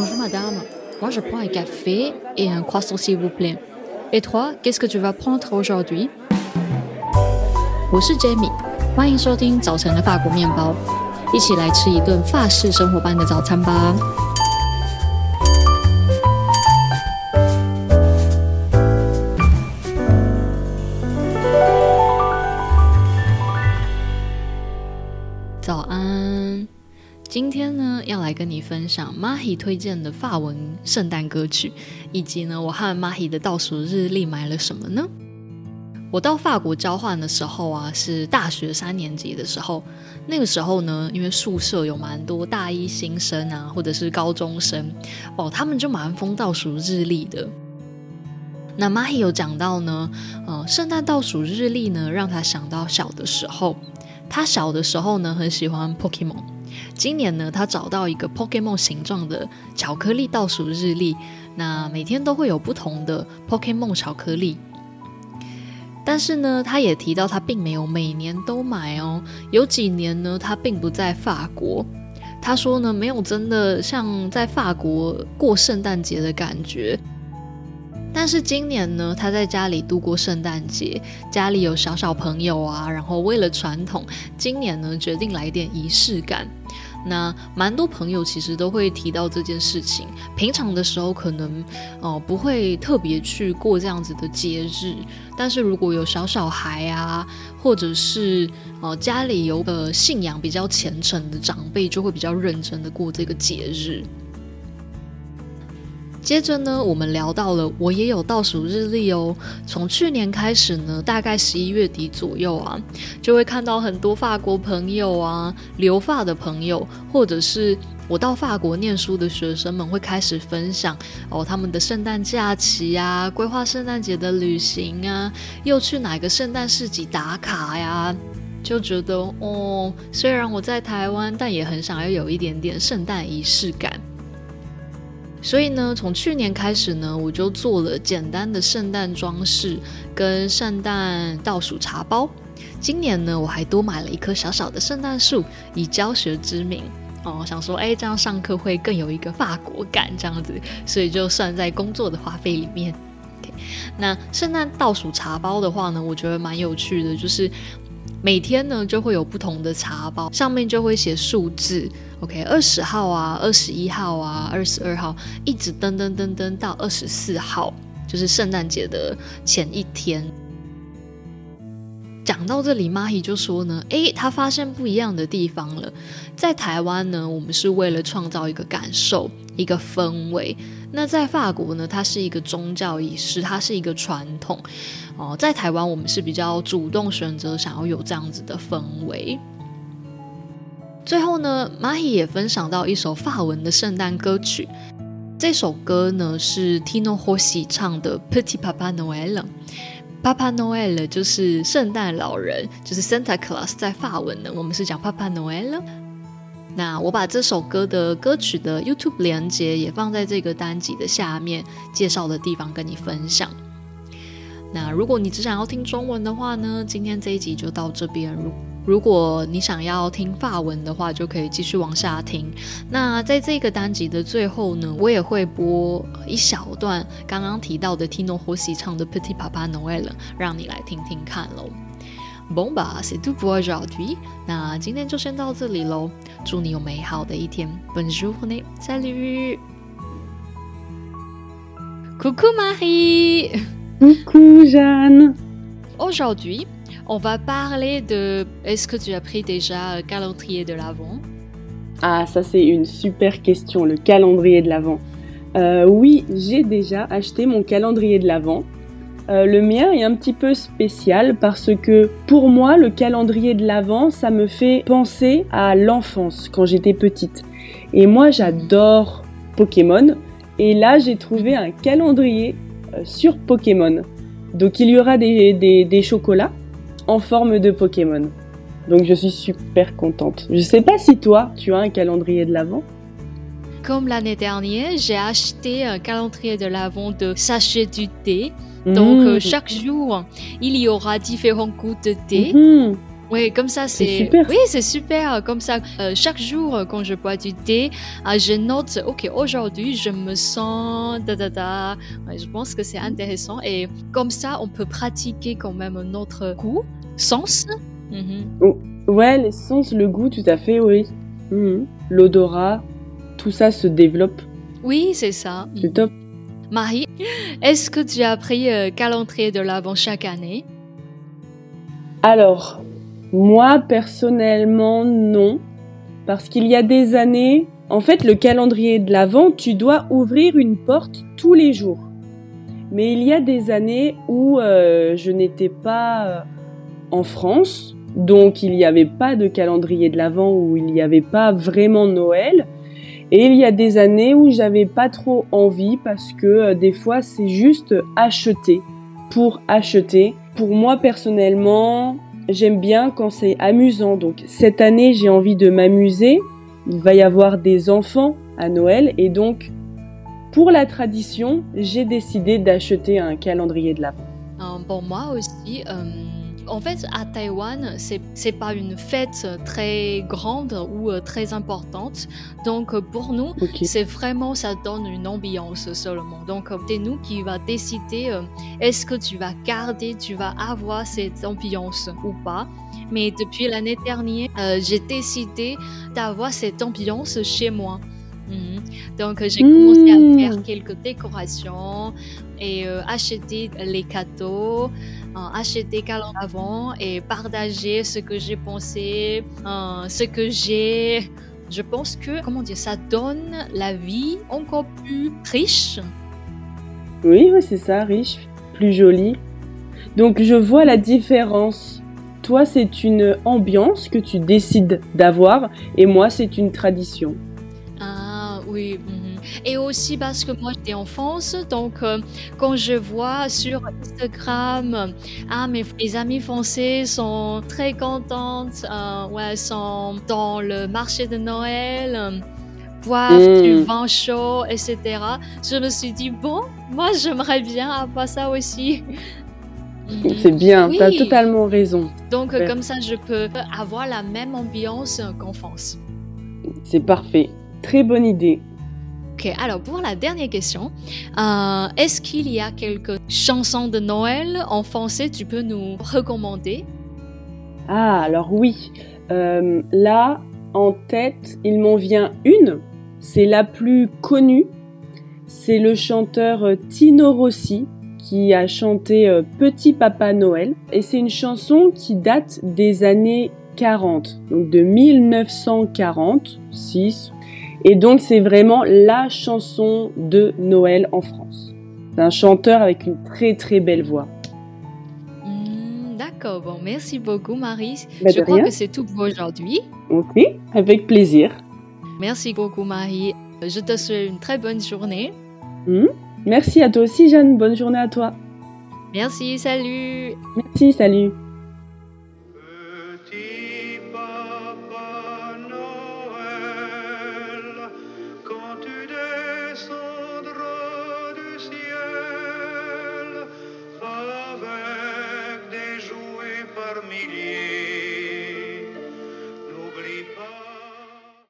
Bonjour madame, moi je prends un café et un croissant s'il vous plaît. Et toi, qu'est-ce que tu vas prendre aujourd'hui? 我是 Jamie，欢迎收听早晨的法国面包，一起来吃一顿法式生活般的早餐吧。早安，今天要来跟你分享 Mahi 推荐的法文圣诞歌曲，以及呢我和 Mahi 的倒数日历买了什么呢？我到法国交换的时候啊，是大学三年级的时候。那个时候呢，因为宿舍有蛮多大一新生啊，或者是高中生哦，他们就蛮疯倒数日历的。那 Mahi 有讲到呢，呃，圣诞倒数日历呢，让他想到小的时候。他小的时候呢，很喜欢 Pokemon。今年呢，他找到一个 Pokemon 形状的巧克力倒数日历，那每天都会有不同的 Pokemon 巧克力。但是呢，他也提到他并没有每年都买哦，有几年呢，他并不在法国。他说呢，没有真的像在法国过圣诞节的感觉。但是今年呢，他在家里度过圣诞节，家里有小小朋友啊，然后为了传统，今年呢决定来点仪式感。那蛮多朋友其实都会提到这件事情，平常的时候可能哦不会特别去过这样子的节日，但是如果有小小孩啊，或者是呃家里有个信仰比较虔诚的长辈，就会比较认真的过这个节日。接着呢，我们聊到了我也有倒数日历哦。从去年开始呢，大概十一月底左右啊，就会看到很多法国朋友啊，留法的朋友，或者是我到法国念书的学生们，会开始分享哦他们的圣诞假期啊，规划圣诞节的旅行啊，又去哪个圣诞市集打卡呀，就觉得哦，虽然我在台湾，但也很想要有一点点圣诞仪式感。所以呢，从去年开始呢，我就做了简单的圣诞装饰跟圣诞倒数茶包。今年呢，我还多买了一棵小小的圣诞树，以教学之名哦，想说哎，这样上课会更有一个法国感，这样子，所以就算在工作的花费里面。那圣诞倒数茶包的话呢，我觉得蛮有趣的，就是每天呢就会有不同的茶包，上面就会写数字。OK，二十号啊，二十一号啊，二十二号，一直噔噔噔噔到二十四号，就是圣诞节的前一天。讲到这里，Mahi 就说呢，诶，他发现不一样的地方了。在台湾呢，我们是为了创造一个感受、一个氛围；那在法国呢，它是一个宗教仪式，它是一个传统。哦，在台湾，我们是比较主动选择想要有这样子的氛围。最后呢，Mahi 也分享到一首法文的圣诞歌曲。这首歌呢是 Tino Hossi 唱的《Petit Papa Noel》。Papa Noel 就是圣诞老人，就是 Santa Claus 在法文呢，我们是讲 Papa Noel。那我把这首歌的歌曲的 YouTube 连接也放在这个单集的下面介绍的地方跟你分享。那如果你只想要听中文的话呢，今天这一集就到这边。如如果你想要听法文的话，就可以继续往下听。那在这个单集的最后呢，我也会播一小段刚刚提到的 Tino Hossi 唱的 Petit Papa Noel，让你来听听看喽。Bon bah c'est tout pour aujourd'hui。那今天就先到这里喽，祝你有美好的一天。Bonne journée, salut。Coucou Marie。Coucou Jeanne。Aujourd'hui On va parler de est-ce que tu as pris déjà calendrier de l'Avent? Ah, ça c'est une super question, le calendrier de l'Avent. Euh, oui, j'ai déjà acheté mon calendrier de l'Avent. Euh, le mien est un petit peu spécial parce que pour moi, le calendrier de l'Avent, ça me fait penser à l'enfance quand j'étais petite. Et moi, j'adore Pokémon. Et là, j'ai trouvé un calendrier euh, sur Pokémon. Donc il y aura des chocolats en forme de Pokémon. Donc je suis super contente. Je sais pas si toi, tu as un calendrier de l'Avent. Comme l'année dernière, j'ai acheté un calendrier de l'Avent de sachet du thé. Donc euh, mmh. chaque jour, il y aura différents goûts de thé. Mmh. Oui, comme ça, c'est super. Oui, c'est super. Comme ça, euh, chaque jour, euh, quand je bois du thé, ah, je note, OK, aujourd'hui, je me sens da da da. Ouais, je pense que c'est intéressant. Et comme ça, on peut pratiquer quand même notre goût, sens. Mhm. Ouais, les sens, le goût, tout à fait, oui. Mhm. L'odorat, tout ça se développe. Oui, c'est ça. C'est top. Marie, est-ce que tu as pris euh, calendrier de l'Avent chaque année? Alors, moi, personnellement, non. Parce qu'il y a des années, en fait, le calendrier de l'Avent, tu dois ouvrir une porte tous les jours. Mais il y a des années où euh, je n'étais pas euh, en France, donc il n'y avait pas de calendrier de l'Avent, où il n'y avait pas vraiment Noël. Et il y a des années où j'avais pas trop envie parce que euh, des fois c'est juste acheter pour acheter. Pour moi personnellement, j'aime bien quand c'est amusant. Donc cette année, j'ai envie de m'amuser. Il va y avoir des enfants à Noël et donc pour la tradition, j'ai décidé d'acheter un calendrier de l'Avent. Euh, Pour moi aussi, euh, en fait, à Taïwan, c'est c'est pas une fête très grande ou euh, très importante. Donc, euh, pour nous, c'est vraiment, ça donne une ambiance seulement. Donc, euh, c'est nous qui va décider euh, est-ce que tu vas garder, tu vas avoir cette ambiance ou pas. Mais depuis l'année dernière, euh, j'ai décidé d'avoir cette ambiance chez moi. Mhm. Donc, euh, j'ai commencé à Mmh. faire quelques décorations et euh, acheter les cadeaux, euh, acheter calendrier avant et partager ce que j'ai pensé, euh, ce que j'ai. Je pense que, comment dire, ça donne la vie encore plus riche. Oui, oui, c'est ça, riche, plus joli. Donc je vois la différence. Toi, c'est une ambiance que tu décides d'avoir et moi, c'est une tradition. Oui. Et aussi parce que moi j'étais en France, donc euh, quand je vois sur Instagram, ah mes, mes amis français sont très contentes, euh, ouais, sont dans le marché de Noël, euh, boivent Mm. du vin chaud, etc. Je me suis dit bon, moi j'aimerais bien avoir ça aussi. C'est bien, tu as Oui. totalement raison. Donc Ouais. comme ça je peux avoir la même ambiance qu'en France. C'est parfait. Très bonne idée. Ok, alors pour la dernière question, euh, est-ce qu'il y a quelques chansons de Noël en français tu peux nous recommander? Ah, alors oui. Euh, là, en tête, il m'en vient une. C'est la plus connue. C'est le chanteur euh, Tino Rossi qui a chanté Petit Papa Noël. Et c'est une chanson qui date des années 40, donc de 1946. Et donc c'est vraiment la chanson de Noël en France. C'est un chanteur avec une très très belle voix. Hmm, D'accord, bon, merci beaucoup Marie. Bah, Je crois rien. que c'est tout pour aujourd'hui. Ok, avec plaisir. Merci beaucoup Marie. Je te souhaite une très bonne journée. Hmm. Merci à toi aussi, Jeanne. Bonne journée à toi. Merci, salut Merci, salut.